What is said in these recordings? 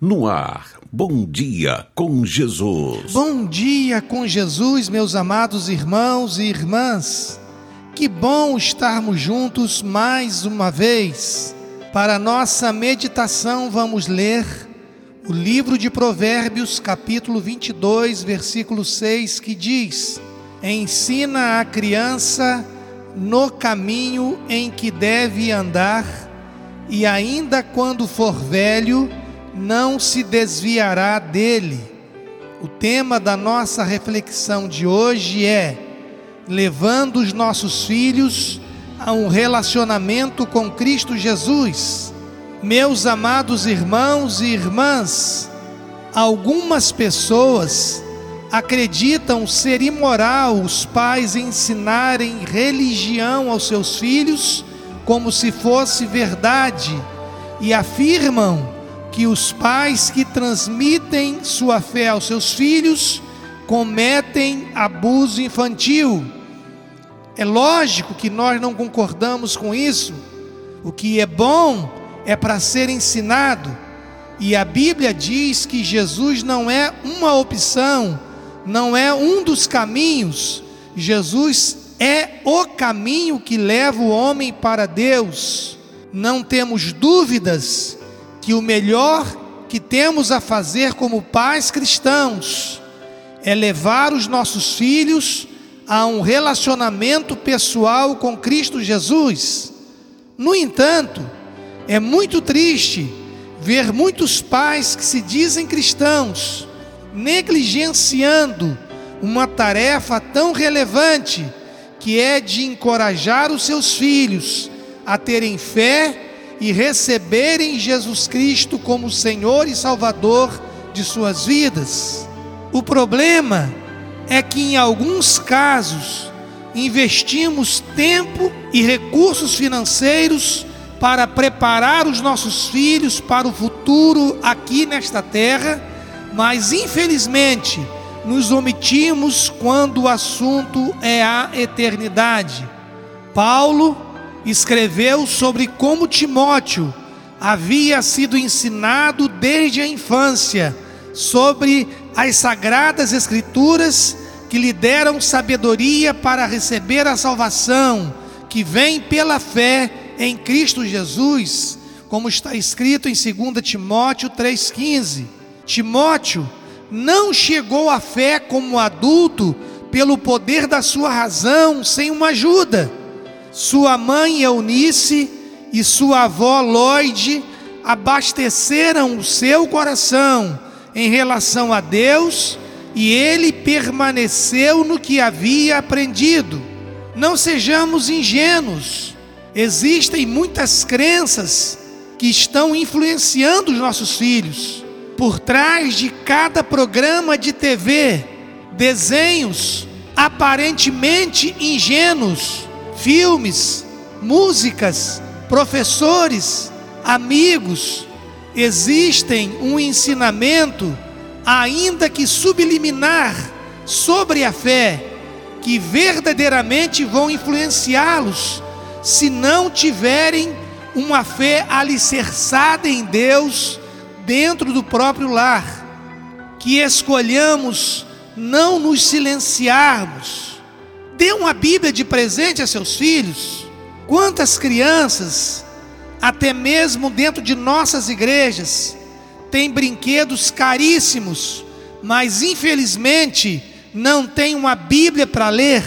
No ar, bom dia com Jesus. Bom dia com Jesus, meus amados irmãos e irmãs. Que bom estarmos juntos mais uma vez. Para nossa meditação, vamos ler o livro de Provérbios, capítulo 22, versículo 6, que diz: Ensina a criança no caminho em que deve andar, e ainda quando for velho, não se desviará dele. O tema da nossa reflexão de hoje é levando os nossos filhos a um relacionamento com Cristo Jesus. Meus amados irmãos e irmãs, algumas pessoas acreditam ser imoral os pais ensinarem religião aos seus filhos como se fosse verdade e afirmam que os pais que transmitem sua fé aos seus filhos cometem abuso infantil. É lógico que nós não concordamos com isso. O que é bom é para ser ensinado. E a Bíblia diz que Jesus não é uma opção, não é um dos caminhos. Jesus é o caminho que leva o homem para Deus. Não temos dúvidas que o melhor que temos a fazer como pais cristãos é levar os nossos filhos a um relacionamento pessoal com Cristo Jesus. No entanto, é muito triste ver muitos pais que se dizem cristãos negligenciando uma tarefa tão relevante que é de encorajar os seus filhos a terem fé e receberem Jesus Cristo como Senhor e Salvador de suas vidas. O problema é que em alguns casos investimos tempo e recursos financeiros para preparar os nossos filhos para o futuro aqui nesta terra, mas infelizmente nos omitimos quando o assunto é a eternidade. Paulo escreveu sobre como Timóteo havia sido ensinado desde a infância sobre as sagradas escrituras que lhe deram sabedoria para receber a salvação que vem pela fé em Cristo Jesus, como está escrito em 2 Timóteo 3,15. Timóteo não chegou à fé como adulto pelo poder da sua razão, sem uma ajuda sua mãe Eunice e sua avó Lloyd abasteceram o seu coração em relação a Deus e ele permaneceu no que havia aprendido. Não sejamos ingênuos. Existem muitas crenças que estão influenciando os nossos filhos. Por trás de cada programa de TV, desenhos aparentemente ingênuos filmes, músicas, professores, amigos, existem um ensinamento, ainda que subliminar, sobre a fé, que verdadeiramente vão influenciá-los, se não tiverem uma fé alicerçada em Deus dentro do próprio lar. Que escolhamos não nos silenciarmos, Dê uma Bíblia de presente a seus filhos. Quantas crianças, até mesmo dentro de nossas igrejas, têm brinquedos caríssimos, mas infelizmente não tem uma Bíblia para ler.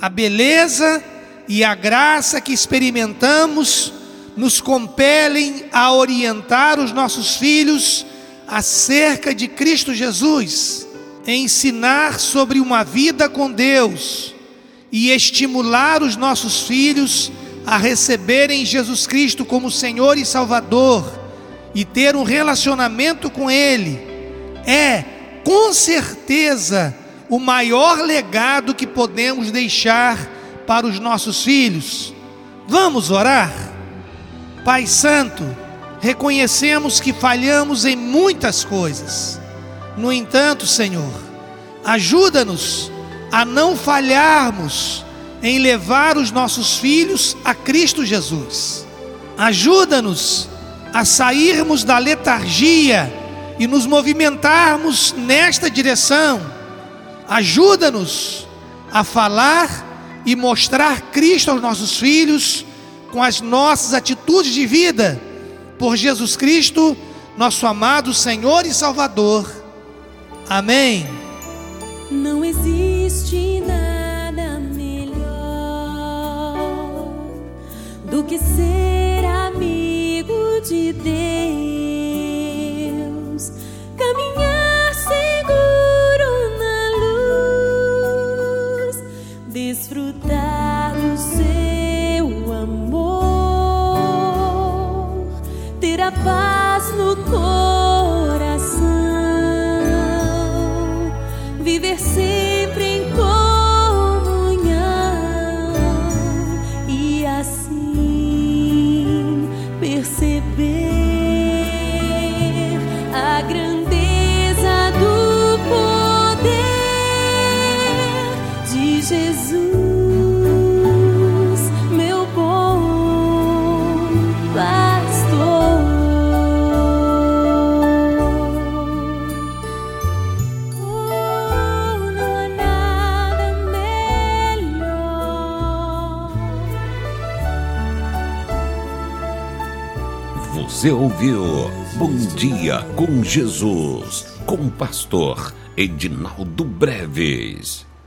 A beleza e a graça que experimentamos nos compelem a orientar os nossos filhos acerca de Cristo Jesus, ensinar sobre uma vida com Deus e estimular os nossos filhos a receberem Jesus Cristo como Senhor e Salvador e ter um relacionamento com Ele, é com certeza o maior legado que podemos deixar para os nossos filhos. Vamos orar? Pai Santo, reconhecemos que falhamos em muitas coisas. No entanto, Senhor, ajuda-nos a não falharmos em levar os nossos filhos a Cristo Jesus. Ajuda-nos a sairmos da letargia e nos movimentarmos nesta direção. Ajuda-nos a falar e mostrar Cristo aos nossos filhos com as nossas atitudes de vida, por Jesus Cristo, nosso amado Senhor e Salvador. Amém. Não existe nada Você ouviu Bom Dia com Jesus, com o pastor Edinaldo Breves.